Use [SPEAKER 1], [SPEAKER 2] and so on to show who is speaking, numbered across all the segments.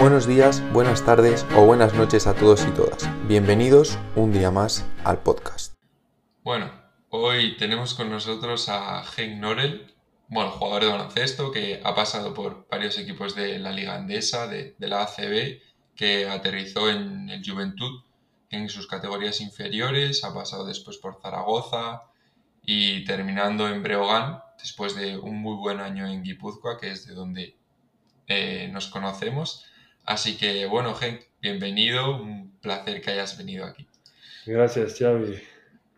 [SPEAKER 1] Buenos días, buenas tardes o buenas noches a todos y todas. Bienvenidos un día más al podcast.
[SPEAKER 2] Bueno, hoy tenemos con nosotros a Henk Norel, bueno, jugador de baloncesto que ha pasado por varios equipos de la Liga Andesa, de, de la ACB, que aterrizó en el Juventud en sus categorías inferiores, ha pasado después por Zaragoza y terminando en Breogán, después de un muy buen año en Guipúzcoa, que es de donde eh, nos conocemos. Así que bueno, Henk, bienvenido, un placer que hayas venido aquí.
[SPEAKER 3] Gracias, Xavi.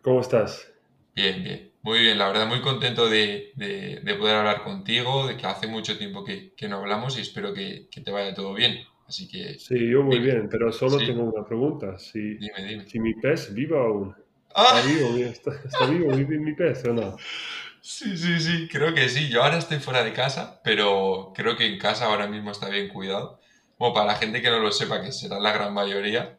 [SPEAKER 3] ¿Cómo estás?
[SPEAKER 2] Bien, bien, muy bien, la verdad muy contento de, de, de poder hablar contigo, de que hace mucho tiempo que, que no hablamos y espero que, que, te vaya todo bien. Así que...
[SPEAKER 3] Sí, yo muy bien, pero solo ¿Sí? tengo una pregunta. Si,
[SPEAKER 2] dime, dime.
[SPEAKER 3] si mi pez vive aún.
[SPEAKER 2] ¡Ah!
[SPEAKER 3] ¿Está vivo, está, está vivo vive mi pez o no?
[SPEAKER 2] Sí, sí, sí, creo que sí. Yo ahora estoy fuera de casa, pero creo que en casa ahora mismo está bien cuidado. Bueno, para la gente que no lo sepa, que será la gran mayoría,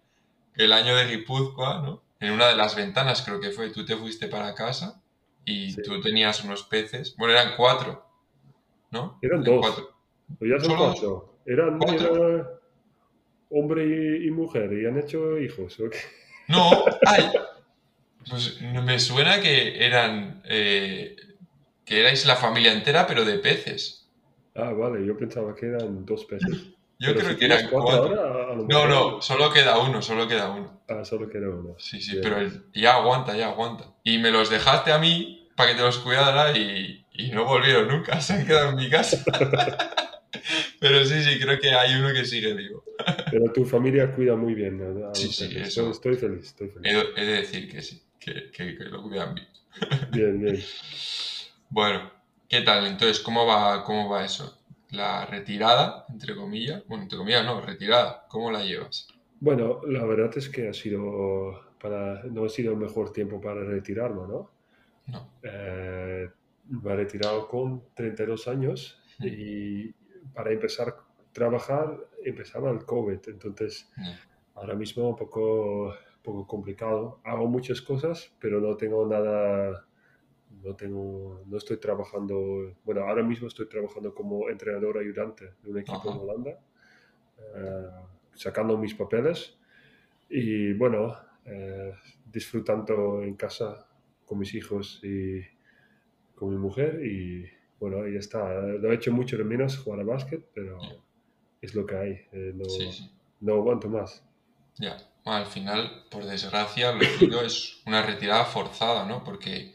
[SPEAKER 2] el año de Guipúzcoa, ¿no? En una de las ventanas creo que fue, tú te fuiste para casa y sí. tú tenías unos peces. Bueno, eran cuatro, ¿no?
[SPEAKER 3] Eran dos. Cuatro. Pues ya son ¿Solo cuatro. Eran ¿Cuatro? Era hombre y, y, mujer y han hecho hijos. ¿o qué?
[SPEAKER 2] No, ay, pues me suena que eran eh, que erais la familia entera, pero de peces.
[SPEAKER 3] Ah, vale, yo pensaba que eran dos peces.
[SPEAKER 2] Yo pero creo si que eran cuatro. cuatro. Ahora, no, no, solo queda uno, solo queda uno.
[SPEAKER 3] Ah, solo queda uno.
[SPEAKER 2] Sí, sí, Bien. pero el, ya aguanta, ya aguanta. Y me los dejaste a mí para que te los cuidara y, y no volvieron nunca, se han quedado en mi casa. pero sí, sí, creo que hay uno que sigue vivo.
[SPEAKER 3] pero tu familia cuida muy bien. ¿no?
[SPEAKER 2] Sí, sí, eso.
[SPEAKER 3] Estoy feliz, estoy feliz.
[SPEAKER 2] He, he de decir que sí, que, que, que lo cuidan bien.
[SPEAKER 3] bien, bien.
[SPEAKER 2] Bueno, ¿qué tal? Entonces, ¿cómo va, cómo va eso? La retirada, entre comillas. Bueno, entre comillas no, retirada. ¿Cómo la llevas?
[SPEAKER 3] Bueno, la verdad es que ha sido para, no ha sido el mejor tiempo para retirarme, ¿no?
[SPEAKER 2] No.
[SPEAKER 3] Eh, me he retirado con 32 años y para empezar a trabajar empezaba el COVID, entonces ahora mismo un poco, poco complicado. Hago muchas cosas, pero no tengo nada no tengo, no estoy trabajando, bueno, ahora mismo estoy trabajando como entrenador ayudante de un equipo Ajá. en Holanda, uh, sacando mis papeles y bueno, uh, disfrutando en casa con mis hijos y con mi mujer y bueno, ahí está. Lo he hecho mucho de menos jugar a básquet, pero yeah. es lo que hay, eh, no,
[SPEAKER 2] sí, sí.
[SPEAKER 3] no aguanto más.
[SPEAKER 2] Ya, al final, por desgracia, lo tuyo es una retirada forzada, ¿no? Porque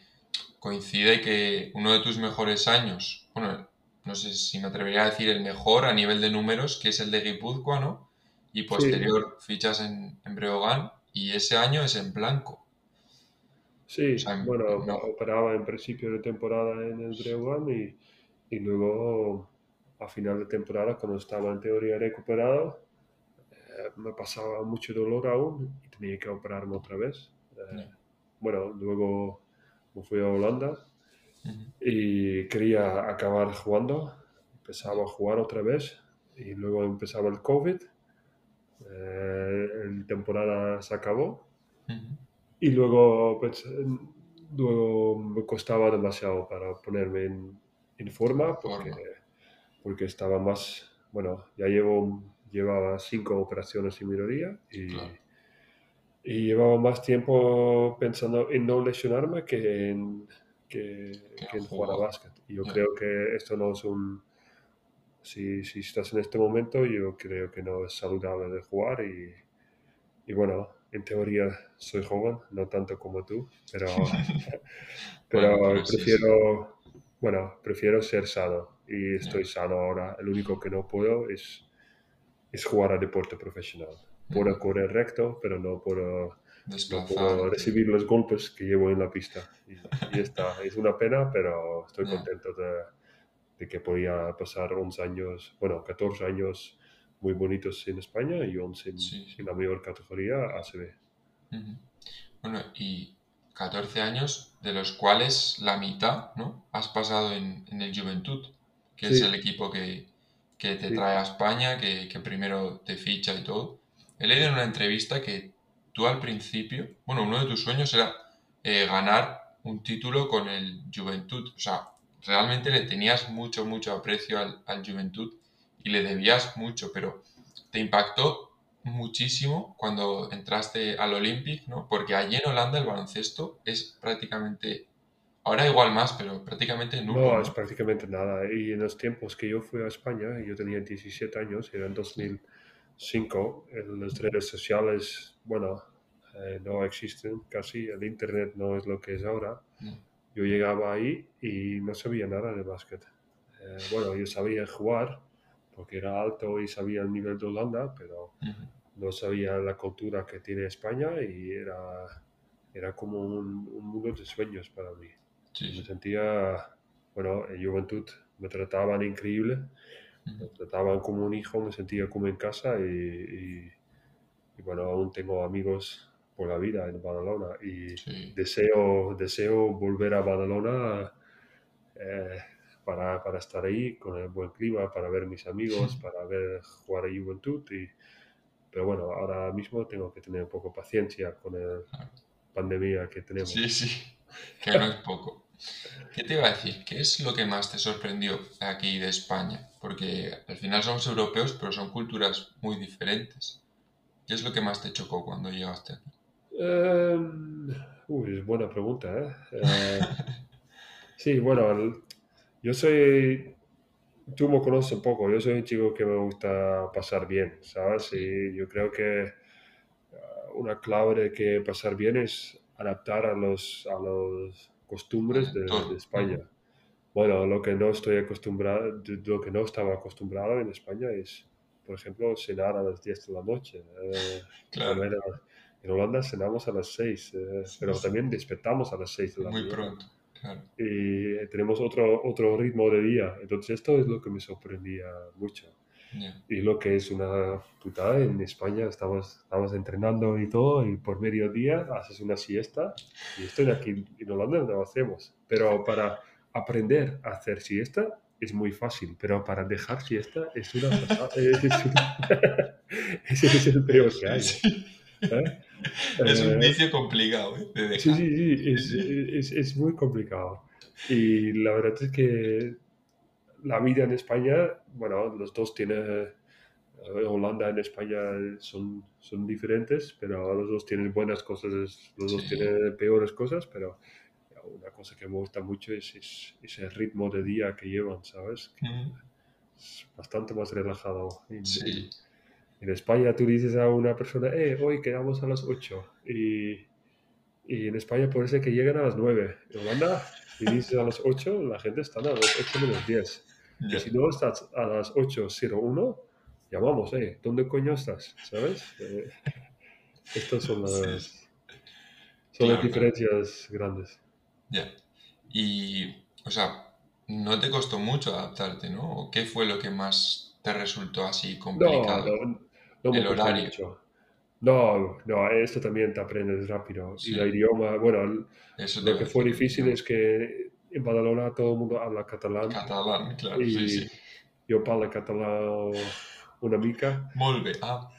[SPEAKER 2] coincide que uno de tus mejores años, bueno, no sé si me atrevería a decir el mejor a nivel de números, que es el de Guipúzcoa, ¿no? Y posterior sí. fichas en, en, Breogán y ese año es en blanco.
[SPEAKER 3] Sí, o sea, en, bueno, no. operaba en principio de temporada en el Breogán y, y, luego a final de temporada, cuando estaba en teoría recuperado, eh, me pasaba mucho dolor aún y tenía que operarme otra vez. Eh, no. Bueno, luego me fui a Holanda uh -huh. y quería acabar jugando. Empezaba a jugar otra vez y luego empezaba el COVID. Eh, la temporada se acabó uh -huh. y luego, pues, luego me costaba demasiado para ponerme en, en forma porque, porque estaba más, bueno, ya llevo, llevaba cinco operaciones en mi rodilla y... Claro y llevaba más tiempo pensando en no lesionarme que en, que, que en jugar a básquet. Y yo yeah. creo que esto no es un... Si, si, estás en este momento, yo creo que no es saludable de jugar y, y bueno, en teoría soy joven, no tanto como tú, pero, pero, bueno, pero prefiero, sí, sí. bueno, prefiero ser sano y estoy yeah. sano ahora. El único que no puedo es, es jugar a deporte profesional puedo correr recto, pero no puedo, no puedo recibir los golpes que llevo en la pista. Y, y está, es una pena, pero estoy contento de, de, que podía pasar 11 años, bueno, 14 años muy bonitos en España y 11 en, sí, sí. en la mayor categoría ACB.
[SPEAKER 2] Uh -huh. Bueno, y 14 años, de los cuales la mitad, ¿no? Has pasado en, en el Juventud, que sí. es el equipo que, que te trae a España, que, que primero te ficha y todo. He leído en una entrevista que tú al principio, bueno, uno de tus sueños era eh, ganar un título con el Juventud. O sea, realmente le tenías mucho, mucho aprecio al, al, Juventud y le debías mucho, pero te impactó muchísimo cuando entraste al Olympic, ¿no? Porque allí en Holanda el baloncesto es prácticamente, ahora igual más, pero prácticamente nulo.
[SPEAKER 3] No, es prácticamente nada. Y en los tiempos que yo fui a España, yo tenía 17 años, era en 2005, en las redes sociales, bueno, eh, no existen casi, el Internet no es lo que es ahora. Yo llegaba ahí y no sabía nada de básquet. Eh, bueno, yo sabía jugar porque era alto y sabía el nivel de Holanda, pero no sabía la cultura que tiene España y era, era como un, mundo de sueños para mí. Me sentía, bueno, en juventud me trataban increíble, me trataban como un hijo, me sentía como en casa y, y, bueno, aún tengo amigos por la vida en Badalona y deseo, deseo volver a Badalona eh, para, para, estar ahí con el buen clima, para ver mis amigos, para ver jugar a Juventud y, pero bueno, ahora mismo tengo que tener un poco paciencia con la pandemia que tenemos.
[SPEAKER 2] Sí, sí, que no es poco. ¿Qué te iba a decir? ¿Qué es lo que más te sorprendió aquí de España? Porque al final somos europeos, pero son culturas muy diferentes. ¿Qué es lo que más te chocó cuando llegaste aquí?
[SPEAKER 3] Em, uy, es buena pregunta, ¿eh? eh sí, bueno, yo soy tú me conoces un poco, yo soy un chico que me gusta pasar bien, ¿sabes? Y yo creo que ah, una clave de que pasar bien es adaptar a los, a los costumbres de, España. Bueno, lo que no estoy acostumbrado, lo que no estaba acostumbrado en España es, por ejemplo, cenar a las 10 de la noche. Eh, claro. En Holanda cenamos a las 6, eh, pero también despertamos a las 6 de la
[SPEAKER 2] Muy pronto.
[SPEAKER 3] Y tenemos otro, otro ritmo de día. Entonces esto es lo que me sorprendía mucho. Y lo que es una putada, en España estamos, estamos entrenando y todo, y por mediodía haces una siesta, y esto aquí en Holanda no lo hacemos. Pero para aprender a hacer siesta es muy fácil, pero para dejar siesta es una... Ese es el peor que hay.
[SPEAKER 2] ¿eh? es un vicio eh, complicado ¿eh?
[SPEAKER 3] Sí, sí, sí, es, es, muy complicado. Y la verdad es que la vida en España, bueno, los dos tienen, Holanda en España son, son diferentes, pero los dos tienen buenas cosas, los dos tienen peores cosas, pero una cosa que me gusta mucho es, es ese ritmo de día que llevan, ¿sabes? Es bastante más relajado. sí. En España tú dices a una persona, eh, hoy quedamos a las 8. Y, y en España puede ser que lleguen a las 9. En Holanda, si dices a las 8, la gente está a las 8 menos 10. Y si no estás a las 8.01, llamamos, eh, ¿dónde coño estás? ¿Sabes? Eh, estas son las, son las diferencias grandes.
[SPEAKER 2] Ya. Y, o sea, no te costó mucho adaptarte, ¿no? ¿Qué fue lo que más te resultó así complicado?
[SPEAKER 3] No, no el horario. No, no, esto también te aprendes rápido. Y el idioma, bueno, lo que fue difícil es que en Badalona todo el mundo habla catalán.
[SPEAKER 2] Catalán, claro, y sí, sí.
[SPEAKER 3] Yo hablo catalán una mica.
[SPEAKER 2] Molve, ah.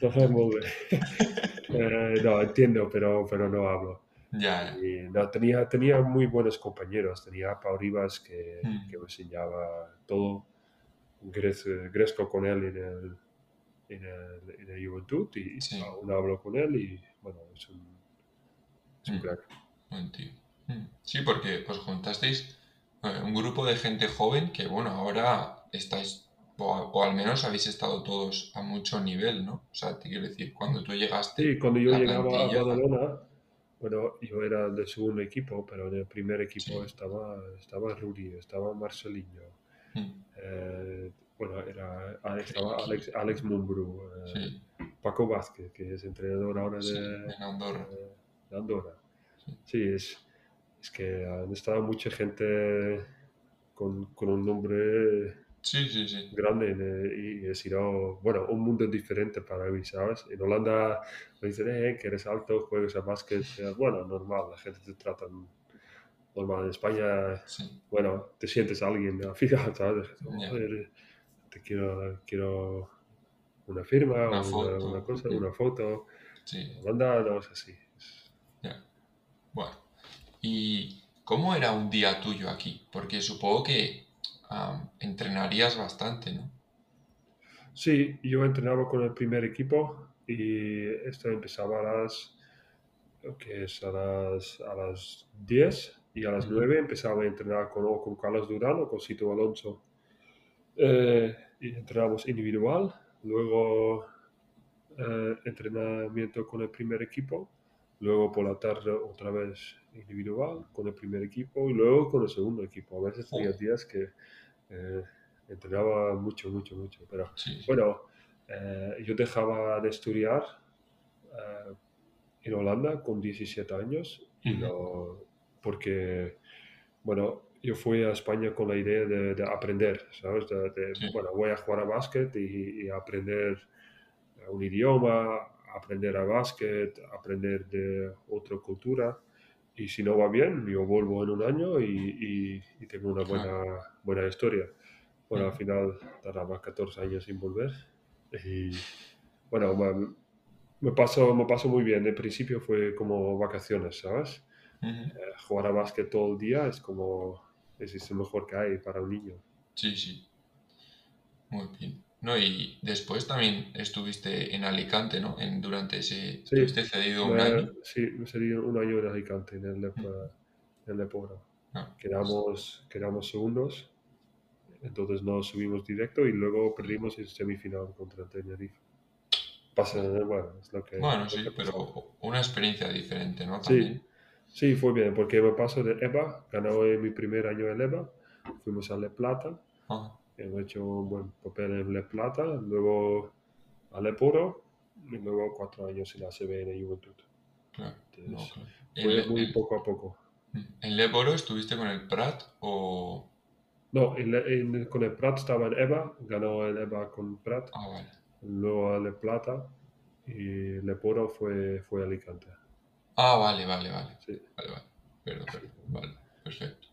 [SPEAKER 3] Eh, no, entiendo, pero, pero no hablo.
[SPEAKER 2] Ya.
[SPEAKER 3] Y, no, tenía, tenía muy buenos compañeros. Tenía a Pau Rivas que, mm. que me enseñaba todo. Gresco con él en el en el, en Juventud y aún hablo con él y bueno, es un, es
[SPEAKER 2] mm. crack. Mm. Sí, porque os juntasteis un grupo de gente joven que bueno, ahora estáis o, al menos habéis estado todos a mucho nivel, ¿no? O sea, te quiero decir, cuando tú llegaste...
[SPEAKER 3] Sí, cuando yo llegaba a Badalona, bueno, yo era del segundo equipo, pero en el primer equipo estaba, estaba Rudy, estaba Marcelinho, mm. eh, bueno, era Alex, Alex, Alex eh, Paco Vázquez, que es entrenador ahora de,
[SPEAKER 2] Andorra.
[SPEAKER 3] De, Andorra. Sí, es, es, que han estado mucha gente con, con un nombre
[SPEAKER 2] sí, sí, sí.
[SPEAKER 3] grande y he sido, bueno, un mundo diferente para mí, ¿sabes? En Holanda me dicen, eh, que eres alto, juegas a básquet, bueno, normal, la gente te trata normal. En España, bueno, te sientes alguien al final, ¿sabes? te quiero, quiero una firma, una, foto, una cosa, una foto. Sí. Manda, así.
[SPEAKER 2] Bueno, ¿y cómo era un día tuyo aquí? Porque supongo que entrenarías bastante, ¿no?
[SPEAKER 3] Sí, yo entrenaba con el primer equipo y esto empezaba a las, que es a las, a las 10 y a las 9 empezaba a entrenar con, con Carlos Durán o con Sito Alonso. Eh, y entrenamos individual, luego eh, entrenamiento con el primer equipo, luego por la tarde otra vez individual con el primer equipo y luego con el segundo equipo. A veces tenía días que eh, entrenaba mucho, mucho, mucho. Pero bueno, eh, yo dejaba de estudiar eh, en Holanda con 17 años y porque, bueno, yo fui a España con la idea de, aprender, ¿sabes? De, Bueno, voy a jugar a básquet y, aprender un idioma, aprender a básquet, aprender de otra cultura. Y si no va bien, yo vuelvo en un año y, tengo una buena, buena historia. Bueno, al final tardaba 14 años sin volver. Y bueno, me, pasó, me pasó muy bien. De principio fue como vacaciones, ¿sabes? Eh, jugar a básquet todo el día es como, es, lo mejor que hay para un niño.
[SPEAKER 2] Sí, sí. Muy bien. No, y después también estuviste en Alicante, ¿no? En, durante ese... Sí, ¿Estuviste cedido un año?
[SPEAKER 3] Sí, me cedí un año en Alicante, en el, en el ah, quedamos, quedamos segundos entonces no subimos directo y luego perdimos el semifinal contra Tenerife. Pasa, bueno, es lo que...
[SPEAKER 2] Bueno, sí, pero una experiencia diferente, ¿no?
[SPEAKER 3] Sí, sí, fue bien, porque me paso de EVA, ganó mi primer año en EVA, fuimos a Le Plata, hemos hecho un buen papel en Le Plata, luego a Le Poro y luego cuatro años en ACB en Juventud. Claro, Fue muy poco a poco.
[SPEAKER 2] ¿En Le Poro estuviste con el Prat o...?
[SPEAKER 3] No, con el Prat estaba en EVA, ganó el EVA con Prat. Ah, vale. Luego a Le Plata y Le Poro fue, fue Alicante.
[SPEAKER 2] Ah, vale, vale, vale. Sí. Vale, vale. Perdón, perdón. Vale, perfecto.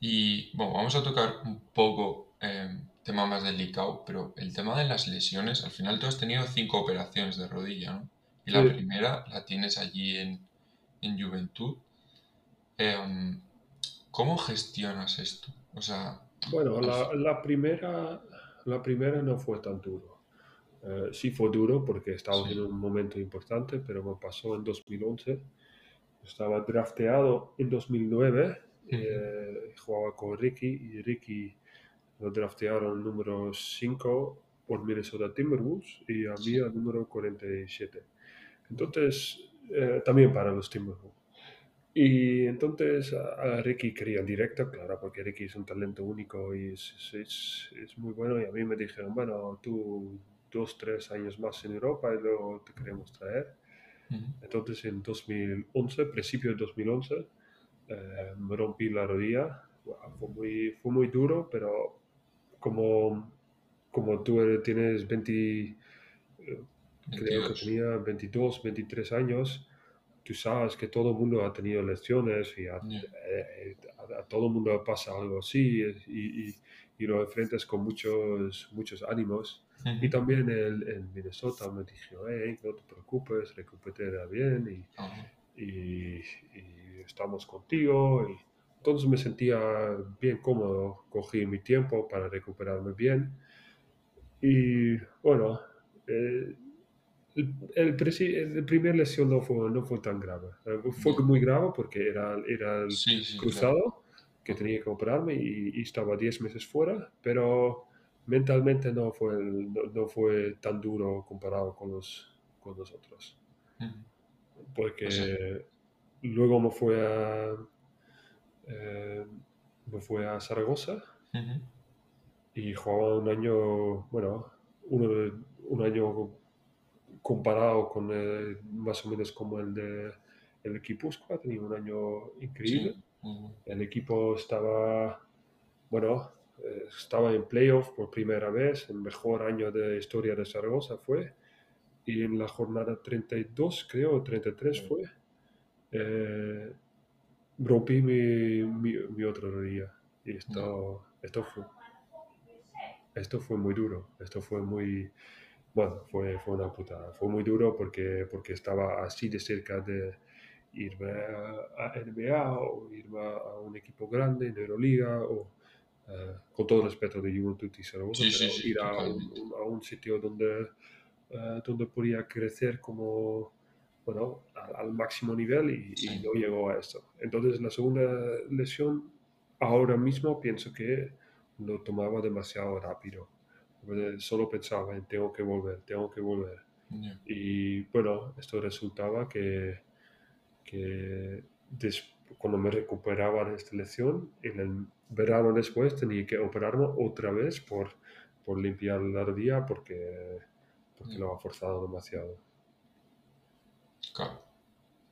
[SPEAKER 2] Y bueno, vamos a tocar un poco eh, tema más delicado, pero el tema de las lesiones, al final tú has tenido cinco operaciones de rodilla, ¿no? Y la primera la tienes allí en, en Juventud. Em, ¿Cómo gestionas esto? O sea...
[SPEAKER 3] Bueno, la, la, primera, la primera no fue tan duro. Eh, sí fue duro porque estaba en un momento importante, pero me pasó en 2011. Estaba drafteado en 2009, eh, jugaba con Ricky y Ricky lo draftearon número 5 por Minnesota Timberwolves y a mí al número 47. Entonces, eh, también para los Timberwolves. Y entonces a, Ricky quería directo, claro, porque Ricky es un talento único y es, es, es, muy bueno. Y a mí me dijeron, bueno, tú dos, tres años más en Europa y luego te queremos traer. Entonces en 2011, principio de 2011, eh, me rompí la rodilla. fue, muy, fue muy duro, pero como, como tú tienes 20, eh, creo que tenía 22, 23 años, tú sabes que todo el mundo ha tenido lecciones y a, eh, todo el mundo pasa algo así y, y, lo enfrentas con muchos, muchos ánimos. Y también el, en Minnesota me dijo, hey, no te preocupes, recupera bien y, y, estamos contigo. Y entonces me sentía bien cómodo, cogí mi tiempo para recuperarme bien. Y bueno, eh, el, el, primer lesión no fue, no fue tan grave. Eh, fue muy grave porque era, era el cruzado que tenía que operarme y, estaba 10 meses fuera, pero mentalmente no fue, no, fue tan duro comparado con los, con los otros. Porque pues luego me fue a, eh, me fue a Zaragoza y jugaba un año, bueno, uno, un año comparado con más o menos como el de el equipo ha tenido un año increíble. El equipo estaba, bueno, eh, estaba en playoff por primera vez, el mejor año de historia de Zaragoza fue. Y en la jornada 32, creo, 33 fue, eh, rompí mi, mi, otra rodilla. Y esto, esto, fue, esto fue muy duro, esto fue muy bueno, fue, fue una putada. Fue muy duro porque, porque estaba así de cerca de irme a, NBA o irme a un equipo grande en Euroliga o eh, con todo respeto de Juventud y Zaragoza, ir a un, a un, sitio donde, uh, donde podía crecer como, bueno, al, máximo nivel y, y, no llegó a esto. Entonces, la segunda lesión, ahora mismo pienso que lo tomaba demasiado rápido. Solo pensaba en tengo que volver, tengo que volver. Y bueno, esto resultaba que, que cuando me recuperaba de esta lesión, en el verano después tenía que operarme otra vez por, por limpiar la rodilla porque, porque lo ha forzado demasiado.
[SPEAKER 2] Claro.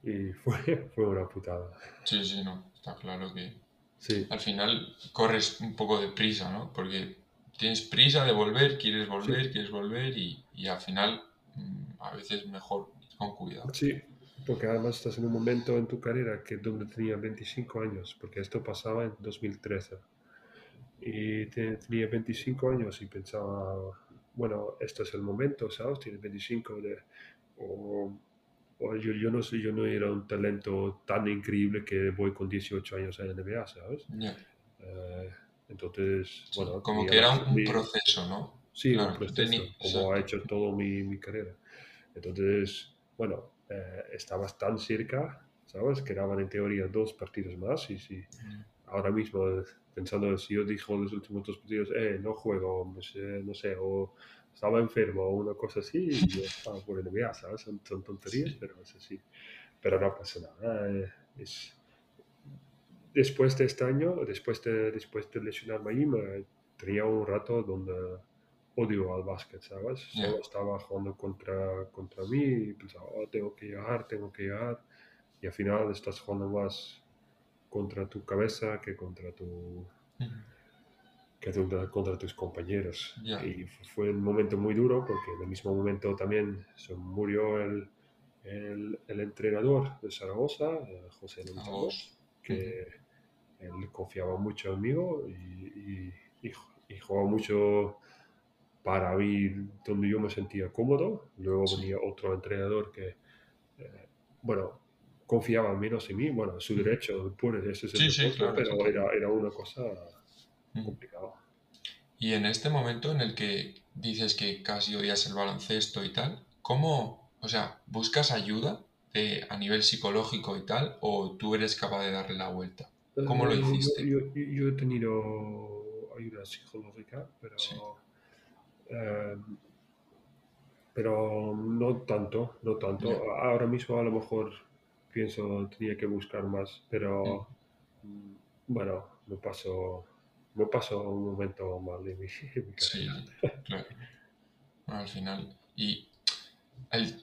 [SPEAKER 3] Y fue, fue una putada.
[SPEAKER 2] Sí, sí, no, está claro que sí. al final corres un poco de prisa, ¿no? Porque tienes prisa de volver, quieres volver, quieres volver y, y al final mm, a veces mejor con cuidado.
[SPEAKER 3] Sí, porque además estás en un momento en tu carrera que donde tenía 25 años, porque esto pasaba en 2013. Y tenía 25 años y pensaba, bueno, este es el momento, ¿sabes? Tiene 25 de... O, yo, yo, no sé, yo no era un talento tan increíble que voy con 18 años a la NBA, ¿sabes? Eh, entonces, bueno...
[SPEAKER 2] Como que era un, proceso, ¿no?
[SPEAKER 3] Sí, un proceso, como ha hecho toda mi, mi carrera. Entonces, bueno, eh, estabas tan cerca, ¿sabes? Quedaban en teoría dos partidos más y si ahora mismo, pensando si yo dijo los últimos dos partidos, eh, no juego, no sé, o estaba enfermo o una cosa así, y yo estaba por NBA, ¿sabes? Son, tonterías, pero es así. Pero no pasa nada. Eh, es... Después de este año, después de, después de lesionarme ahí, me, tenía un rato donde odio al básquet, ¿sabes? Solo estaba jugando contra, contra mí y pensaba, oh, tengo que llegar, tengo que llegar. Y al final estás jugando más contra tu cabeza que contra tu... que contra, tus compañeros. Y fue un momento muy duro porque en el mismo momento también se murió el, el, el entrenador de Zaragoza, eh, José Luis que él confiaba mucho en mí y, y, y jugaba mucho para mí donde yo me sentía cómodo. Luego venía otro entrenador que, eh, bueno, confiaba menos en mí. Bueno, su derecho, puro, ese es el sí, pero era, era, una cosa complicada.
[SPEAKER 2] Y en este momento en el que dices que casi odias el baloncesto y tal, ¿cómo, o sea, buscas ayuda de, a nivel psicológico y tal, o tú eres capaz de darle la vuelta? ¿Cómo lo eh, hiciste?
[SPEAKER 3] Yo, yo, he tenido ayuda psicológica, pero Em, pero no tanto, no tanto. Ahora mismo a lo mejor pienso tenía que buscar más, pero mm, bueno, me paso, me paso un momento mal en mi,
[SPEAKER 2] Sí, claro. al final. Y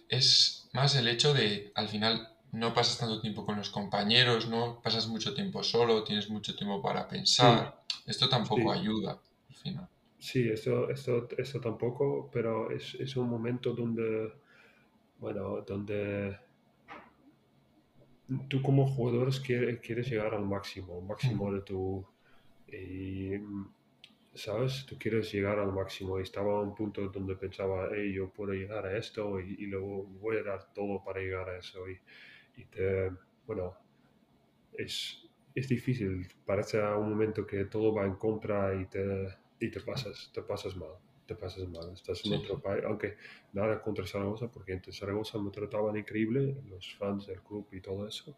[SPEAKER 2] es más el hecho de, al final, no pasas tanto tiempo con los compañeros, no pasas mucho tiempo solo, tienes mucho tiempo para pensar. Esto tampoco ayuda, al final.
[SPEAKER 3] Sí, eso, eso, eso tampoco, pero es, es un momento donde, bueno, donde tú como jugador quieres, quieres llegar al máximo, máximo de tu... Y, ¿Sabes? Tú quieres llegar al máximo y estaba a un punto donde pensaba, hey, yo puedo llegar a esto y, y luego voy a dar todo para llegar a eso. Y, y te, bueno, es, es difícil, parece a un momento que todo va en contra y te y te pasas, te pasas mal, te pasas mal. Estás en otro país, aunque nada contra Zaragoza, porque en Zaragoza me trataban increíble, los fans del club y todo eso,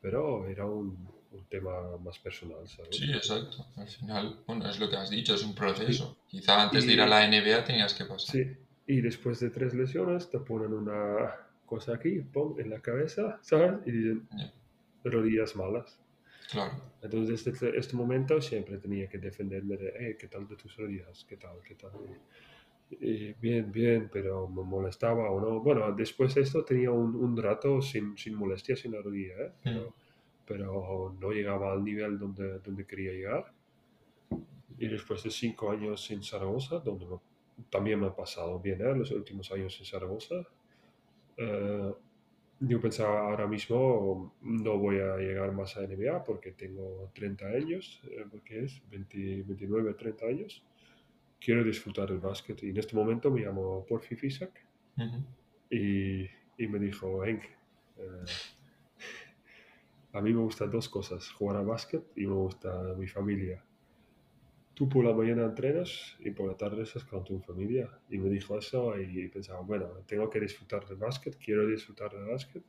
[SPEAKER 3] pero era un, un tema más personal, ¿sabes?
[SPEAKER 2] Sí, exacto. Al final, bueno, es lo que has dicho, es un proceso. Quizá antes de ir a la NBA tenías que pasar.
[SPEAKER 3] Sí, y después de tres lesiones te ponen una cosa aquí, pum, en la cabeza, ¿sabes? Y dicen, rodillas malas.
[SPEAKER 2] Claro.
[SPEAKER 3] Entonces, desde este, este momento siempre tenía que defenderme de, eh, ¿qué tal de tus rodillas? ¿Qué tal? ¿Qué tal? Y, bien, bien, pero me molestaba o no. Bueno, después de esto tenía un, un rato sin, sin molestias en la rodilla, ¿eh? Mm. Pero, no llegaba al nivel donde, donde quería llegar. Y después de cinco años en Zaragoza, donde también me ha pasado bien, ¿eh? los últimos años en Zaragoza, eh, yo pensaba ahora mismo no voy a llegar más a NBA porque tengo 30 años, eh, porque es 29, 30 años. Quiero disfrutar del básquet y en este momento me llamo Porfi Fisak y, y, me dijo, Henk, eh, a mí me gustan dos cosas, jugar al básquet y me gusta mi familia. tú por la mañana entrenas y por la tarde estás con tu familia. Y me dijo eso y pensaba, bueno, tengo que disfrutar del básquet, quiero disfrutar del básquet,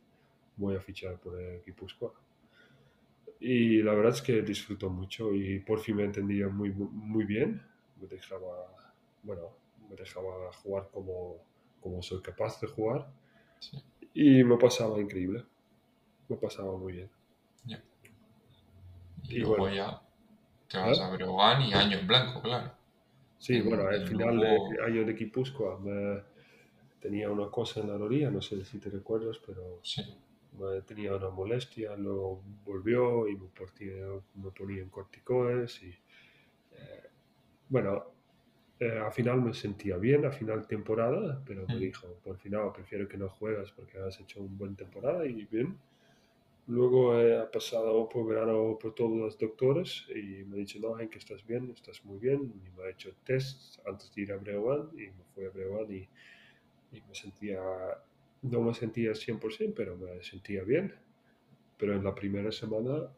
[SPEAKER 3] voy a fichar por el Guipúzcoa. Y la verdad es que disfruto mucho y por fin me entendía muy, muy bien. Me dejaba, bueno, me dejaba jugar como, como soy capaz de jugar. Y me pasaba increíble. Me pasaba muy bien.
[SPEAKER 2] Y, luego ya te vas a Breogán y año en blanco, claro.
[SPEAKER 3] Sí, bueno, al final de año de Guipúzcoa tenía una cosa en la orilla, no sé si te recuerdas, pero tenía una molestia, luego volvió y me, ponía, me ponía en corticoides y eh, bueno, eh, al final me sentía bien, a final temporada, pero me mm. dijo, por final prefiero que no juegas porque has hecho una buena temporada y bien. Luego he pasado por verano por todos los doctores y me ha dicho, no, que estás bien, estás muy bien. Y me ha hecho test antes de ir a Breogán y me fui a Breogán y, y me sentía, no me sentía 100%, pero me sentía bien. Pero en la primera semana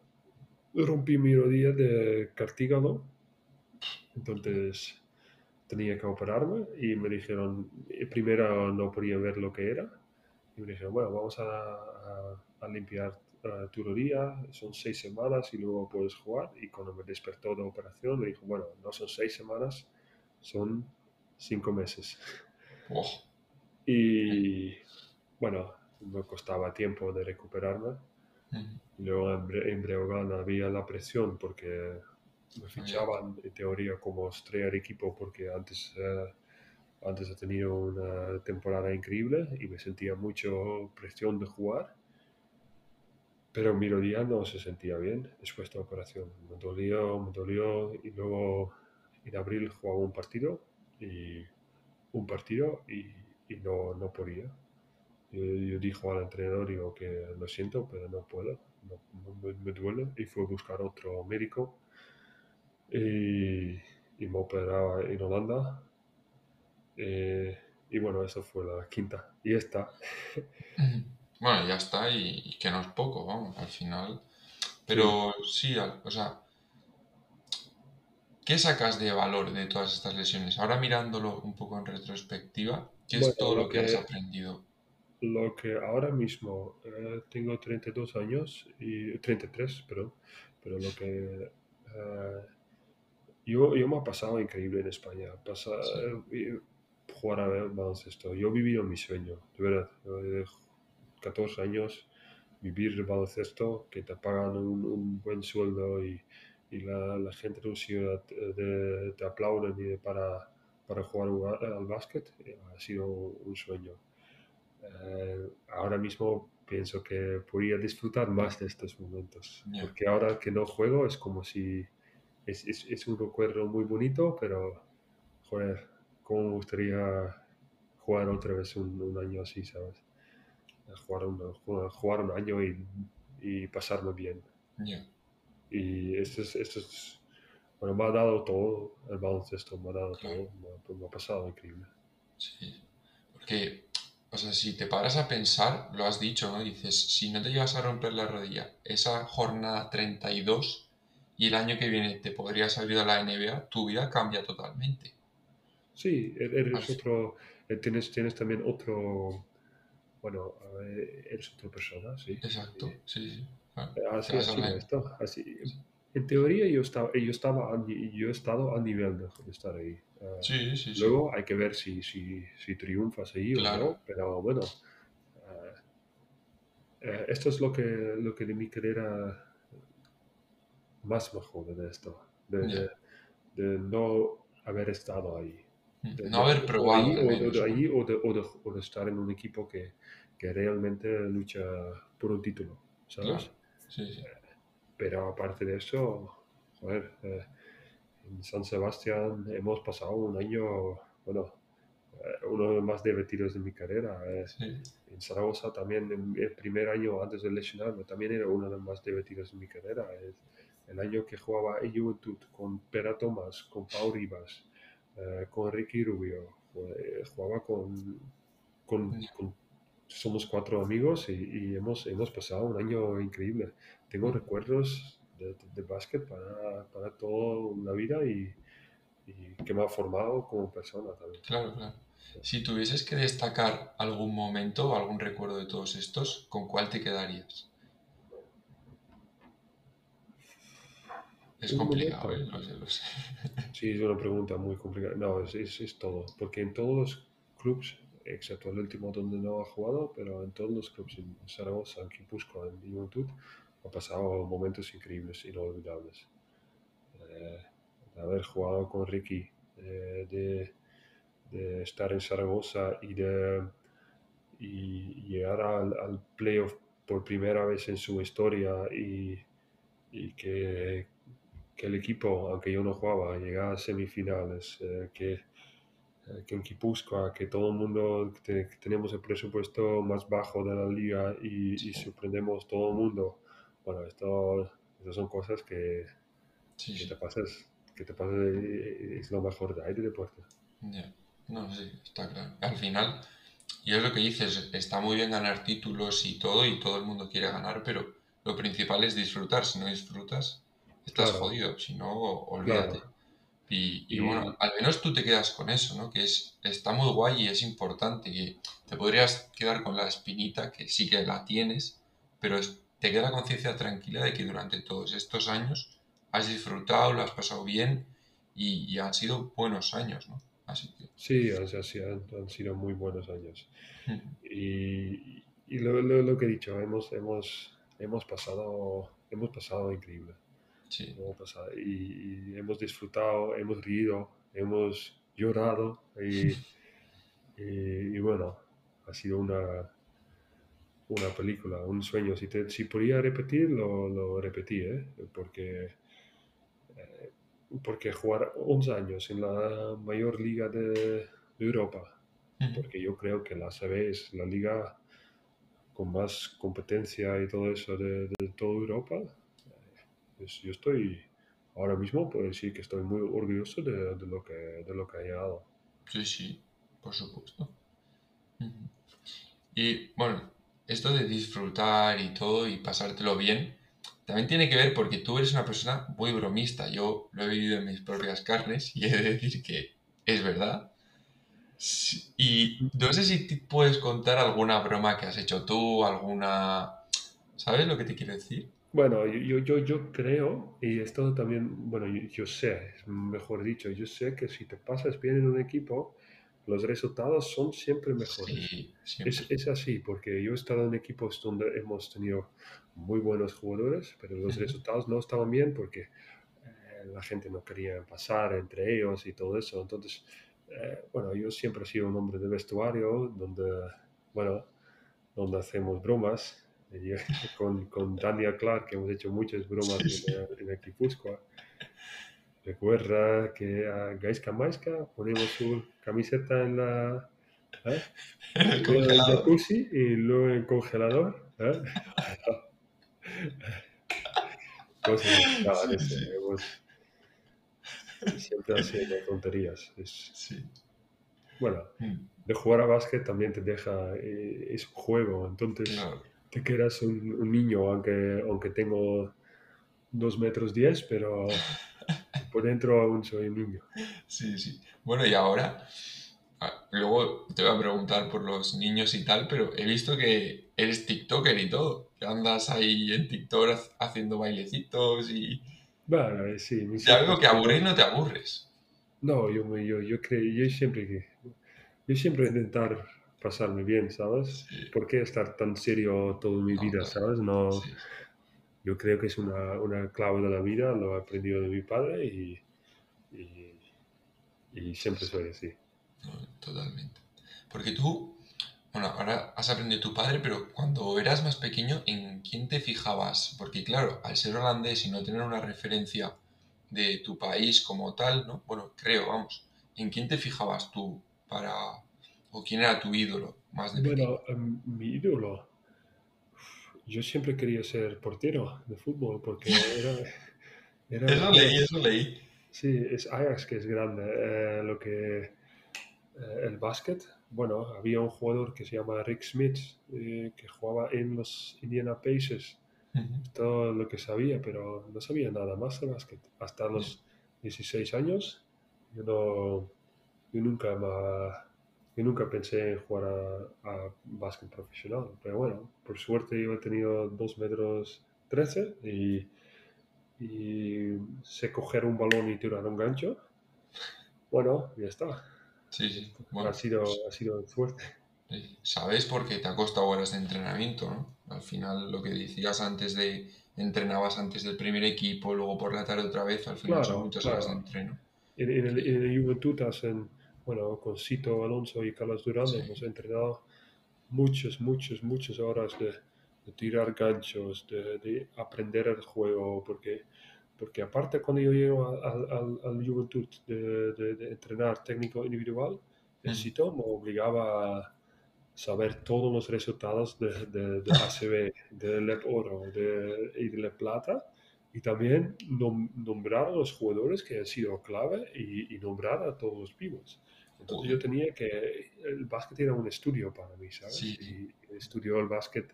[SPEAKER 3] rompí mi rodilla de cartílago, entonces tenía que operarme y me dijeron, primero no podía ver lo que era y me dijeron, bueno, vamos a, a, a limpiar tu rodilla, son seis semanas y luego puedes jugar. Y cuando me despertó de operación, me dijo, bueno, no son seis semanas, son cinco meses. Oh. Y bueno, me costaba tiempo de recuperarme. Luego en, Breogán había la presión porque me fichaban en teoría como estrella de equipo porque antes, eh, antes he tenido una temporada increíble y me sentía mucho presión de jugar pero mi rodilla no se sentía bien después de la operación. Me dolió, me dolió y luego en abril jugaba un partido y un partido y, y no, no podía. Yo, yo dije al entrenador digo, que lo siento, pero no puedo, me, duele y fue a buscar otro médico y, y me operaba en Holanda. Eh, y bueno, eso fue la quinta. Y esta.
[SPEAKER 2] Bueno, ya está y, que no es poco, vamos, al final. Pero sí, o sea, ¿qué sacas de valor de todas estas lesiones? Ahora mirándolo un poco en retrospectiva, ¿qué es todo lo que, has aprendido?
[SPEAKER 3] Lo que ahora mismo eh, tengo 32 años y 33, pero, pero lo que eh, yo, yo me ha pasado increíble en España. Pasa, eh, jugar a baloncesto. Yo he vivido mi sueño, de verdad. 14 años, vivir el baloncesto, que te pagan un, buen sueldo y, y la, la, gente de la ciudad te, te aplauden para, para jugar al básquet, ha sido un sueño. Eh, ahora mismo pienso que podría disfrutar más de estos momentos, porque ahora que no juego es como si es, es, es, un recuerdo muy bonito, pero joder, cómo me gustaría jugar otra vez un, un año así, ¿sabes? Jugar un, jugar un año y, y pasarlo bien. Y esto es, esto es, bueno, me ha dado todo el baloncesto, me ha dado todo, me, ha pasado increíble.
[SPEAKER 2] Sí, porque, o sea, si te paras a pensar, lo has dicho, ¿no? Dices, si no te llegas a romper la rodilla, esa jornada 32 y el año que viene te podrías salir a la NBA, tu vida cambia totalmente.
[SPEAKER 3] Sí, er, eres otro, eh, tienes, tienes también otro bueno, eres otra persona, sí.
[SPEAKER 2] Exacto, sí, sí.
[SPEAKER 3] Ah, así, así, esto, así. En teoría yo estaba, yo estaba yo he estado a nivel de, estar ahí.
[SPEAKER 2] Uh, sí, sí,
[SPEAKER 3] luego hay que ver si, si, si triunfas ahí claro. o no, pero bueno, uh, uh, esto es lo que, lo que de mi carrera más me jode de esto, de, yeah. de, de no haber estado ahí.
[SPEAKER 2] No haber probado.
[SPEAKER 3] O, de, de, de, de, estar en un equipo que, que realmente lucha por un título, ¿sabes?
[SPEAKER 2] Sí, sí.
[SPEAKER 3] Pero aparte de eso, joder, eh, en San Sebastián hemos pasado un año, bueno, eh, uno de los más divertidos de mi carrera. Eh.
[SPEAKER 2] Sí.
[SPEAKER 3] En Zaragoza también, en el primer año antes de lesionarme, también era uno de los más divertidos de mi carrera. El año que jugaba en Juventud con Pera Tomás, con Pau Rivas, eh, con Ricky Rubio, jugaba con, con, con, somos cuatro amigos y, y, hemos, hemos pasado un año increíble. Tengo recuerdos de, de, de básquet para, para toda la vida y, y que me ha formado como persona también.
[SPEAKER 2] Claro, claro. Si tuvieses que destacar algún momento o algún recuerdo de todos estos, ¿con cuál te quedarías? Es complicado, ¿eh?
[SPEAKER 3] Sí, es una pregunta muy complicada. No, es, es, todo. Porque en todos los clubes, excepto el último donde no ha jugado, pero en todos los clubes, en Zaragoza, en Quipusco, en Juventud, ha pasado momentos increíbles, inolvidables. Eh, haber jugado con Ricky, eh, de, de, estar en Zaragoza y de y llegar al, al playoff por primera vez en su historia y, y que, que el equipo, aunque yo no jugaba, llegaba a semifinales, eh, que, eh, que en que todo el mundo, que, tenemos el presupuesto más bajo de la liga y, sorprendemos todo el mundo. Bueno, esto, estas son cosas que, que te pasas, que te pasas, es lo mejor de ahí de deporte.
[SPEAKER 2] No, sí, está claro. Al final, y es lo que dices, está muy bien ganar títulos y todo, y todo el mundo quiere ganar, pero lo principal es disfrutar. Si no disfrutas, estás jodido, si no, olvídate. Y, bueno, al menos tú te quedas con eso, ¿no? Que es, está muy guay y es importante. Y te podrías quedar con la espinita, que sí que la tienes, pero te queda la conciencia tranquila de que durante todos estos años has disfrutado, lo has pasado bien y, han sido buenos años, ¿no? Así que...
[SPEAKER 3] Sí, o sea, sí han, sido muy buenos años. y, y lo, lo, que he dicho, hemos, hemos, hemos, pasado, hemos pasado increíble.
[SPEAKER 2] Sí.
[SPEAKER 3] Y, hemos disfrutado, hemos reído, hemos llorado y, y, bueno, ha sido una, una película, un sueño. Si, te, si podía repetir, lo, lo repetí, ¿eh? porque, eh, porque jugar 11 años en la mayor liga de, Europa, porque yo creo que la CB es la liga con más competencia y todo eso de, de toda Europa pues yo estoy, ahora mismo puedo decir que estoy muy orgulloso de, lo, que, de lo que ha llegado.
[SPEAKER 2] Sí, sí, por supuesto. Y bueno, esto de disfrutar y todo y pasártelo bien, también tiene que ver porque tú eres una persona muy bromista. Yo lo he vivido en mis propias carnes y he de decir que es verdad. Y no sé si puedes contar alguna broma que has hecho tú, alguna... ¿Sabes lo que te quiero decir?
[SPEAKER 3] Bueno, yo, yo, yo creo, y esto también, bueno, yo, sé, mejor dicho, yo sé que si te pasas bien en un equipo, los resultados son siempre mejores. Es, es, así, porque yo he estado en equipos donde hemos tenido muy buenos jugadores, pero los resultados no estaban bien porque eh, la gente no quería pasar entre ellos y todo eso. Entonces, eh, bueno, yo siempre he sido un hombre de vestuario donde, bueno, donde hacemos bromas con, con Daniel Clark, que hemos hecho muchas bromas en, el Kipuscoa. Recuerda que a Gaiska Maiska ponemos su camiseta en la. ¿eh? En el congelador. y luego en el congelador. ¿eh? Cosas sí, siempre haciendo tonterías. Es, Bueno, mm. de jugar a básquet también te deja. Eh, es un juego, entonces que eras un, niño, aunque, aunque tengo dos metros diez, pero por dentro aún soy un niño.
[SPEAKER 2] Sí, sí. Bueno, y ahora, ah, luego te voy a preguntar por los niños y tal, pero he visto que eres TikToker y todo, que andas ahí en TikTok haciendo bailecitos y...
[SPEAKER 3] Bueno, sí.
[SPEAKER 2] Ya veo que aburrir no te aburres.
[SPEAKER 3] No, yo, yo, yo, creo, yo siempre, yo siempre intentar pasarme bien, ¿sabes? ¿Por qué estar tan serio toda mi vida, ¿sabes? No, Yo creo que es una, una, clave de la vida, lo he aprendido de mi padre y, y, siempre soy así.
[SPEAKER 2] totalmente. Porque tú, bueno, ahora has aprendido tu padre, pero cuando eras más pequeño, ¿en quién te fijabas? Porque claro, al ser holandés y no tener una referencia de tu país como tal, ¿no? Bueno, creo, vamos. ¿En quién te fijabas tú para, ¿O quién era tu ídolo más de
[SPEAKER 3] Bueno, em, mi ídolo. Yo siempre quería ser portero de fútbol porque era.
[SPEAKER 2] era eso leí, eso leí.
[SPEAKER 3] Sí, es Ajax que es grande. Eh, lo que. Eh, el básquet. Bueno, había un jugador que se llama Rick Smith eh, que jugaba en los Indiana Pacers. Todo lo que sabía, pero no sabía nada más de básquet. Hasta los 16 años yo, no, yo nunca yo nunca pensé en jugar a, a básquet profesional, pero bueno, por suerte yo he tenido 2 metros 13 y, y sé coger un balón y tirar un gancho. Bueno, ya está.
[SPEAKER 2] Sí, sí.
[SPEAKER 3] ha, sido, ha sido suerte.
[SPEAKER 2] Sabes por qué te ha costado horas de entrenamiento, ¿no? Al final, lo que decías antes de entrenabas antes del primer equipo, luego por la tarde otra vez, al final son muchas horas de entreno.
[SPEAKER 3] En, el, en el Juventud, bueno, con Cito Alonso y Carlos Durán hemos entrenado muchas, muchas, muchas horas de, tirar ganchos, de, aprender el juego, porque, porque aparte cuando yo llego al, Juventud de, entrenar técnico individual, el mm. Cito me obligaba a saber todos los resultados de, ACB, de LEP Oro de, y de LEP Plata y también nombrar a los jugadores que han sido clave y, nombrar a todos los vivos. Entonces yo tenía que, el básquet era un estudio para mí, ¿sabes? Y estudió el básquet,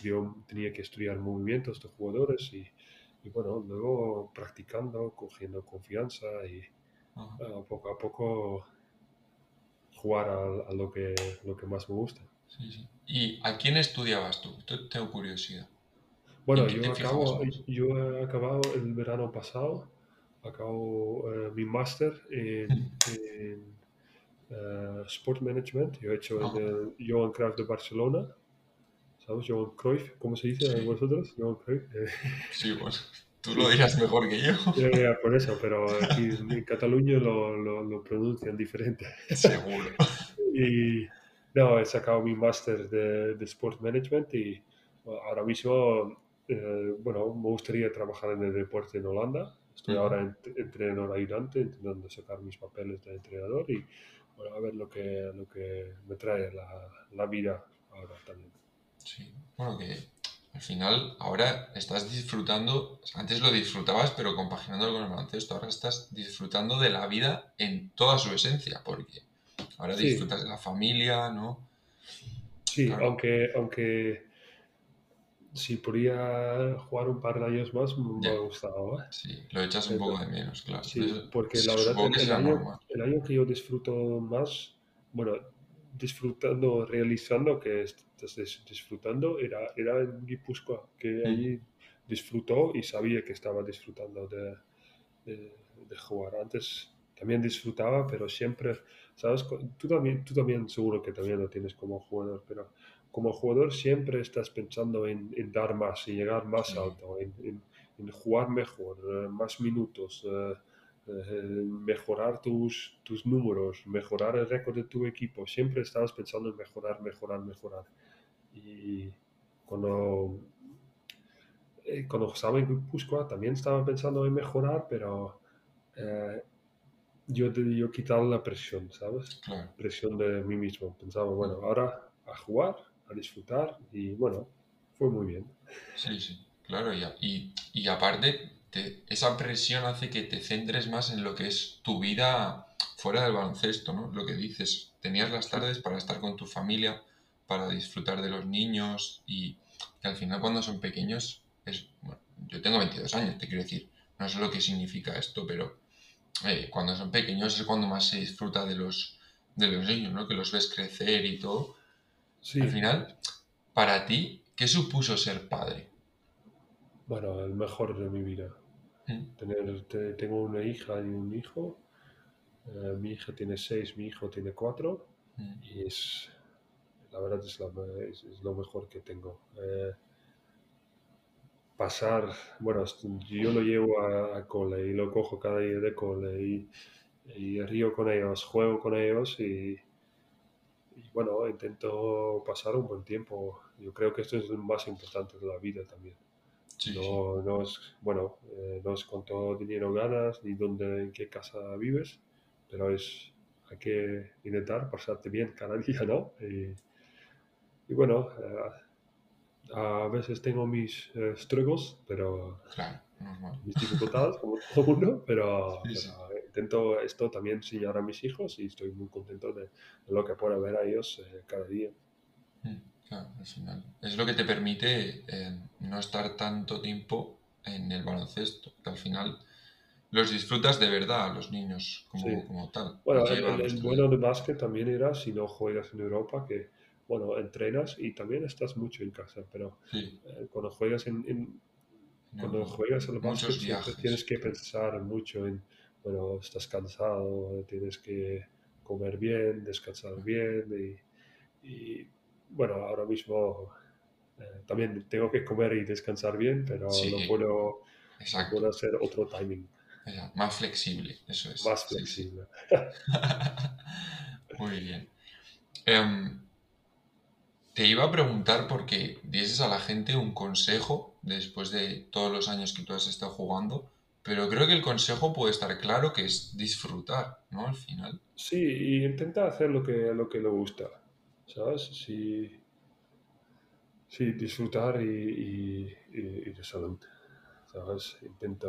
[SPEAKER 3] yo tenía que estudiar movimientos de jugadores y, y bueno, luego practicando, cogiendo confianza y uh, poco a poco jugar a, lo, que, lo que más me gusta.
[SPEAKER 2] Sí, sí. ¿Y a quién estudiabas tú? Tengo curiosidad.
[SPEAKER 3] Bueno, yo, acabo, yo he acabado el verano pasado, acabo eh, mi máster en, en uh, Sport Management. Yo he hecho en el Johan Cruyff de Barcelona. ¿Sabes? Johan Cruyff, ¿cómo se dice a vosotros? Johan Cruyff.
[SPEAKER 2] sí, pues tú lo dirás mejor que yo.
[SPEAKER 3] Yeah, por eso, pero aquí en Cataluña lo, lo, lo pronuncian diferente.
[SPEAKER 2] Seguro.
[SPEAKER 3] y no, he sacado mi máster de, de Sport Management y ahora mismo eh, bueno, me gustaría trabajar en el deporte en Holanda. Estoy ahora en, entrenador ayudante, intentando sacar mis papeles de entrenador y bueno, a ver lo que, lo que me trae la, la vida ahora también.
[SPEAKER 2] Sí, bueno, que al final ahora estás disfrutando, antes lo disfrutabas, pero compaginándolo con el baloncesto, ahora estás disfrutando de la vida en toda su esencia, porque ahora disfrutas de la familia, ¿no?
[SPEAKER 3] Sí, aunque, aunque si podía jugar un par de años más, me ha gustado. ¿eh?
[SPEAKER 2] Sí, lo echas un poco de menos, claro.
[SPEAKER 3] Sí, porque la verdad que el, año, el, año, que yo disfruto más, bueno, disfrutando, realizando, que estás disfrutando, era, era en Guipúzcoa, que allí disfrutó y sabía que estaba disfrutando de, de, de, jugar. Antes también disfrutaba, pero siempre, ¿sabes? Tú también, tú también seguro que también lo tienes como jugador, pero como jugador siempre estás pensando en, dar más, y llegar más alto, en, jugar mejor, eh, más minutos, eh, eh, mejorar tus, tus números, mejorar el récord de tu equipo. Siempre estabas pensando en mejorar, mejorar, mejorar. Y cuando, cuando estaba en Puscoa también estaba pensando en mejorar, pero yo, yo quitar la presión, ¿sabes? Presión de mí mismo. Pensaba, bueno, ahora a jugar a disfrutar y bueno, fue muy bien.
[SPEAKER 2] Sí, sí, claro, y, y, aparte esa presión hace que te centres más en lo que es tu vida fuera del baloncesto, ¿no? Lo que dices, tenías las tardes para estar con tu familia, para disfrutar de los niños y que al final cuando son pequeños es, bueno, yo tengo 22 años, te quiero decir, no sé lo que significa esto, pero eh, cuando son pequeños es cuando más se disfruta de los, de los niños, ¿no? Que los ves crecer y todo al final, para ti, ¿qué supuso ser padre?
[SPEAKER 3] Bueno, el mejor de mi vida. Mm. Tener, tengo una hija y un hijo. Eh, mi hija tiene seis, mi hijo tiene cuatro. Mm. Y es, la verdad es, lo mejor que tengo. Eh, pasar, bueno, yo lo llevo a, cole y lo cojo cada día de cole y, y río con ellos, juego con ellos y y bueno, intento pasar un buen tiempo. Yo creo que esto es lo más importante de la vida también. no, no, es, bueno, eh, no es cuánto dinero ganas ni dónde, en qué casa vives, pero es, hay que intentar pasarte bien cada día, ¿no? Y, y bueno, eh, a veces tengo mis eh, struggles, pero
[SPEAKER 2] claro,
[SPEAKER 3] mis dificultades, como todo mundo, pero, intento esto también enseñar a mis hijos y estoy muy contento de, lo que puedo ver a ellos eh, cada día.
[SPEAKER 2] Mm, claro, al final. Es lo que te permite eh, no estar tanto tiempo en el baloncesto, que al final los disfrutas de verdad los niños como, tal.
[SPEAKER 3] Bueno, el, bueno de básquet también era si no juegas en Europa, que bueno, entrenas y también estás mucho en casa, pero eh, cuando juegas en, cuando juegas al básquet tienes que pensar mucho en, bueno, estás cansado, tienes que comer bien, descansar bien y, bueno, ahora mismo eh, también tengo que comer y descansar bien, pero no puedo, puedo hacer otro timing.
[SPEAKER 2] Más flexible, eso es.
[SPEAKER 3] Más flexible.
[SPEAKER 2] Muy bien. Em, te iba a preguntar porque dieses a la gente un consejo después de todos los años que tú has estado jugando, pero creo que el consejo puede estar claro que es disfrutar, ¿no? Al final.
[SPEAKER 3] Sí, y intenta hacer lo que, lo que le gusta, ¿sabes? Sí, sí disfrutar y, y, y de salud. ¿sabes? Intenta...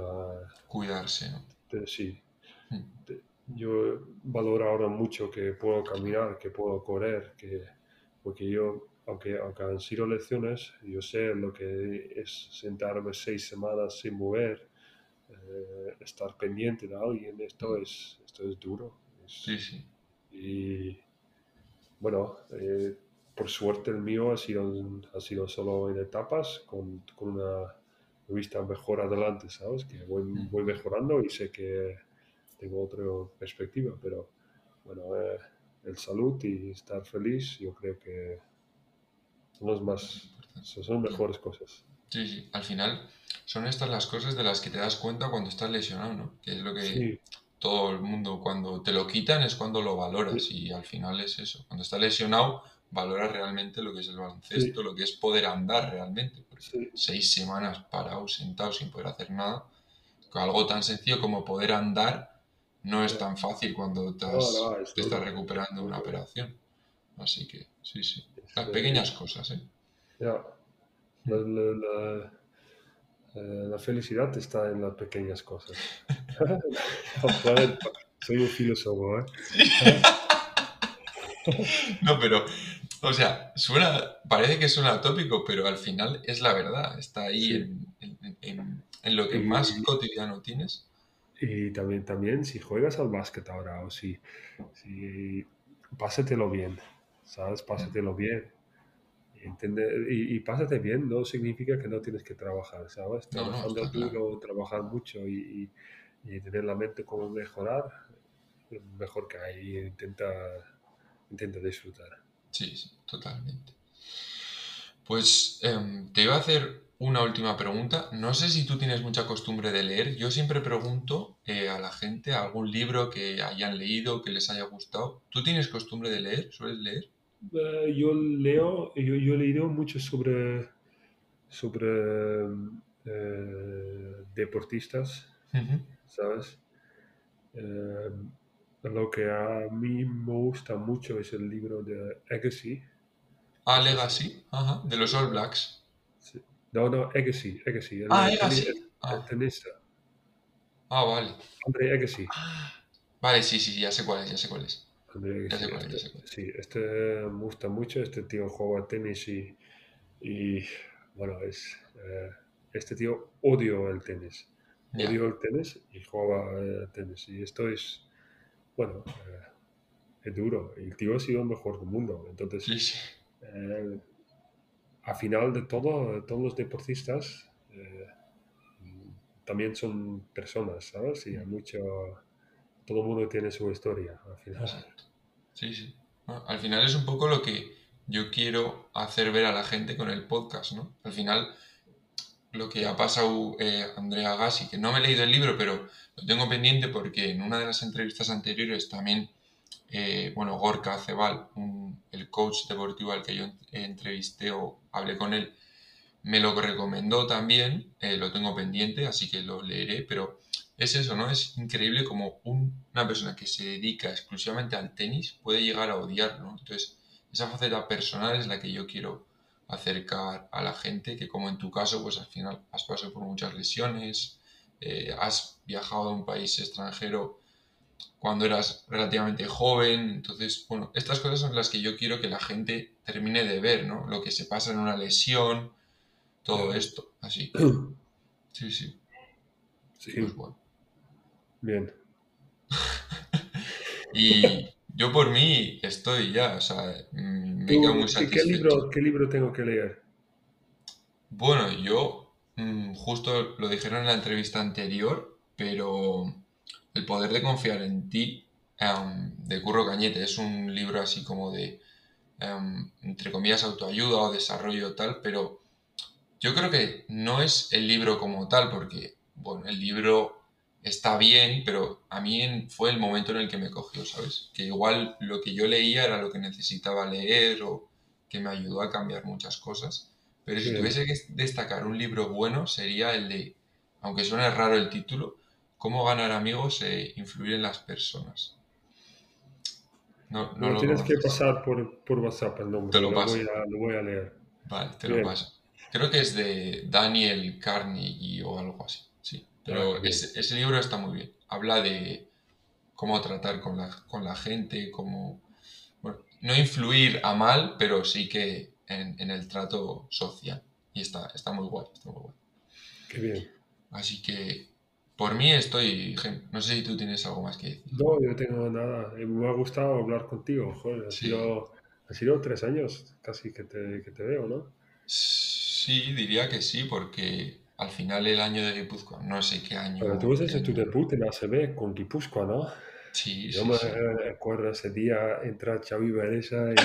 [SPEAKER 2] Cuidarse, ¿no?
[SPEAKER 3] sí. Hmm. yo valoro ahora mucho que puedo caminar, que puedo correr, que, porque yo, aunque, aunque han sido lecciones, yo sé lo que es sentarme seis semanas sin mover, eh, estar pendiente de alguien, esto es, esto es duro.
[SPEAKER 2] sí, sí.
[SPEAKER 3] Y bueno, eh, por suerte el mío ha sido, ha sido solo en etapas, con, con una vista mejor adelante, ¿sabes? Que voy, mm. voy mejorando y sé que tengo otra perspectiva, pero bueno, eh, el salud y estar feliz, yo creo que son las más, son mejores cosas.
[SPEAKER 2] Sí, sí, al final son estas las cosas de las que te das cuenta cuando estás lesionado, ¿no? Que es lo que todo el mundo, cuando te lo quitan es cuando lo valoras y al final es eso. Cuando estás lesionado, valora realmente lo que es el baloncesto, lo que es poder andar realmente. Seis semanas parado, sentado, sin poder hacer nada. Algo tan sencillo como poder andar no es tan fácil cuando te, estás recuperando una operación. Así que, sí, sí. Las pequeñas cosas, ¿eh?
[SPEAKER 3] Ya. La, eh, felicidad está en las pequeñas cosas. Soy un filósofo, ¿eh?
[SPEAKER 2] no, pero o sea, suena, parece que suena tópico, pero al final es la verdad. Está ahí en, lo que más cotidiano tienes.
[SPEAKER 3] Y también, también si juegas al básquet ahora o si, si pásatelo bien, ¿sabes? Pásatelo bien. Y, y, pásate bien no significa que no tienes que trabajar, ¿sabes? Trabajando duro, trabajar mucho y, y, tener la mente como mejorar, mejor que ahí. Intenta, intenta disfrutar.
[SPEAKER 2] Sí, sí, totalmente. Pues em, te iba a hacer una última pregunta. No sé si tú tienes mucha costumbre de leer. Yo siempre pregunto eh, a la gente algún libro que hayan leído, que les haya gustado. ¿Tú tienes costumbre de leer? ¿Sueles leer?
[SPEAKER 3] Eh, yo leo, yo, he leído mucho sobre, sobre eh, deportistas, ¿sabes? Lo que a mí me gusta mucho es el libro de Agassi.
[SPEAKER 2] Ah, Legacy, ajá, de los All Blacks.
[SPEAKER 3] No, no, Agassi, Agassi.
[SPEAKER 2] ah, Agassi.
[SPEAKER 3] Ah. tenista.
[SPEAKER 2] Ah, vale.
[SPEAKER 3] André Agassi.
[SPEAKER 2] Ah, vale, sí, sí, ya sé cuál es, ya sé cuál es.
[SPEAKER 3] Ya sé cuál es, ya sé cuál es. Sí, este me gusta mucho, este tío juega tenis y, y bueno, es, eh, este tío odio el tenis. Odio el tenis y juega eh, tenis. Y esto es bueno, eh, es duro. El tío ha sido el mejor del mundo. Entonces, eh, a final de todo, todos los deportistas también son personas, ¿sabes? Y hay mucho. Todo el mundo tiene su historia al final.
[SPEAKER 2] Sí, sí. al final es un poco lo que yo quiero hacer ver a la gente con el podcast, ¿no? Al final lo que ha pasado eh, Andrea Gassi, que no me he leído el libro, pero lo tengo pendiente porque en una de las entrevistas anteriores también, eh, bueno, Gorka Cebal, el coach deportivo al que yo entrevisté o hablé con él, me lo recomendó también, eh, lo tengo pendiente, así que lo leeré, pero es eso, ¿no? Es increíble como una persona que se dedica exclusivamente al tenis puede llegar a odiarlo, Entonces, esa faceta personal es la que yo quiero acercar a la gente, que como en tu caso, pues al final has pasado por muchas lesiones, eh, has viajado a un país extranjero cuando eras relativamente joven, entonces, bueno, estas cosas son las que yo quiero que la gente termine de ver, ¿no? Lo que se pasa en una lesión, todo esto, así. sí, sí.
[SPEAKER 3] Sí. Pues bueno. Bien.
[SPEAKER 2] y yo por mí estoy ya, o sea, mm, me quedo muy
[SPEAKER 3] satisfecho. ¿qué libro, ¿Qué libro tengo que leer?
[SPEAKER 2] Bueno, yo mm, justo lo dijeron en la entrevista anterior, pero El poder de confiar en ti, em, de Curro Cañete, es un libro así como de, em, entre comillas, autoayuda o desarrollo tal, pero yo creo que no es el libro como tal, porque, bueno, el libro está bien, pero a mí fue el momento en el que me cogió, ¿sabes? Que igual lo que yo leía era lo que necesitaba leer o que me ayudó a cambiar muchas cosas. Pero si tuviese que destacar un libro bueno, sería el de, aunque suene raro el título, Cómo ganar amigos e influir en las personas.
[SPEAKER 3] No, no, lo tienes que pasar por, por, WhatsApp el nombre. Te lo, paso. Voy a, lo voy a leer.
[SPEAKER 2] Vale, te lo paso. Creo que es de Daniel Carnegie o algo así. Sí, pero ese, libro está muy bien. Habla de cómo tratar con la, con la gente, cómo... Bueno, no influir a mal, pero sí que en, el trato social. Y está, está muy guay, está muy guay.
[SPEAKER 3] Qué bien.
[SPEAKER 2] Así que por mí estoy... No sé si tú tienes algo más que decir.
[SPEAKER 3] No, yo no tengo nada. Me ha gustado hablar contigo. Joder, ha, sido, ha sido tres años casi que te, que te veo, ¿no?
[SPEAKER 2] Sí, diría que sí, porque al final el año de Guipúzcoa, no sé qué año.
[SPEAKER 3] Pero tú haces tu debut en ACB con Guipúzcoa, ¿no?
[SPEAKER 2] Sí,
[SPEAKER 3] Yo me acuerdo ese día entrar Xavi Beresa en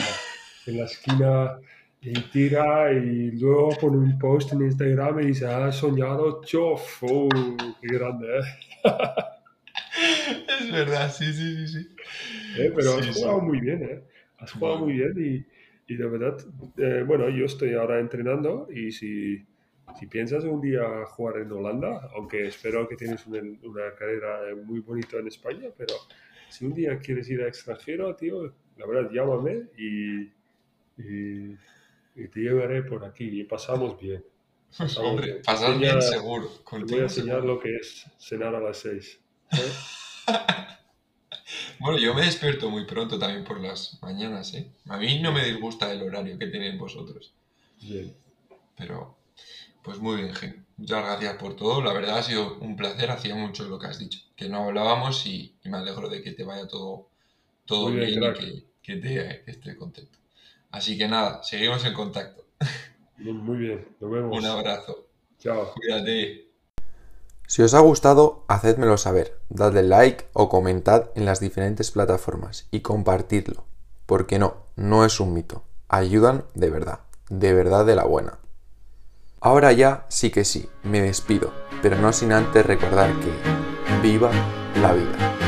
[SPEAKER 3] en la esquina y tira y luego pone un post en Instagram y dice, ha soñado chof, oh, qué grande, ¿eh?
[SPEAKER 2] es verdad, sí, sí, sí, sí.
[SPEAKER 3] Eh, pero has jugado muy bien, ¿eh? Has jugado muy bien y, y de verdad, eh, bueno, yo estoy ahora entrenando y si, si, piensas un día jugar en Holanda, aunque espero que tienes una, una carrera muy bonita en España, pero si un día quieres ir a extranjero, tío, la verdad, llámame y, y y te llevaré por aquí y pasamos bien.
[SPEAKER 2] Hombre, pasamos bien seguro.
[SPEAKER 3] Te voy a enseñar lo que es cenar a las seis. ¿eh?
[SPEAKER 2] bueno, yo me despierto muy pronto también por las mañanas, ¿eh? A mí no me disgusta el horario que tenéis vosotros.
[SPEAKER 3] Bien.
[SPEAKER 2] Pero, pues muy bien, Gen. Muchas gracias por todo. La verdad ha sido un placer. Hacía mucho lo que has dicho. Que no hablábamos y, me alegro de que te vaya todo, todo bien, y que, que, te, que esté contento. Así que nada, seguimos en contacto.
[SPEAKER 3] Muy bien, nos vemos.
[SPEAKER 2] Un abrazo.
[SPEAKER 3] Chao.
[SPEAKER 2] Cuídate.
[SPEAKER 1] Si os ha gustado, hacedmelo saber, dadle like o comentad en las diferentes plataformas y compartidlo. Porque no, no es un mito. Ayudan de verdad, de verdad de la buena. Ahora ya sí que sí, me despido, pero no sin antes recordar que viva la vida.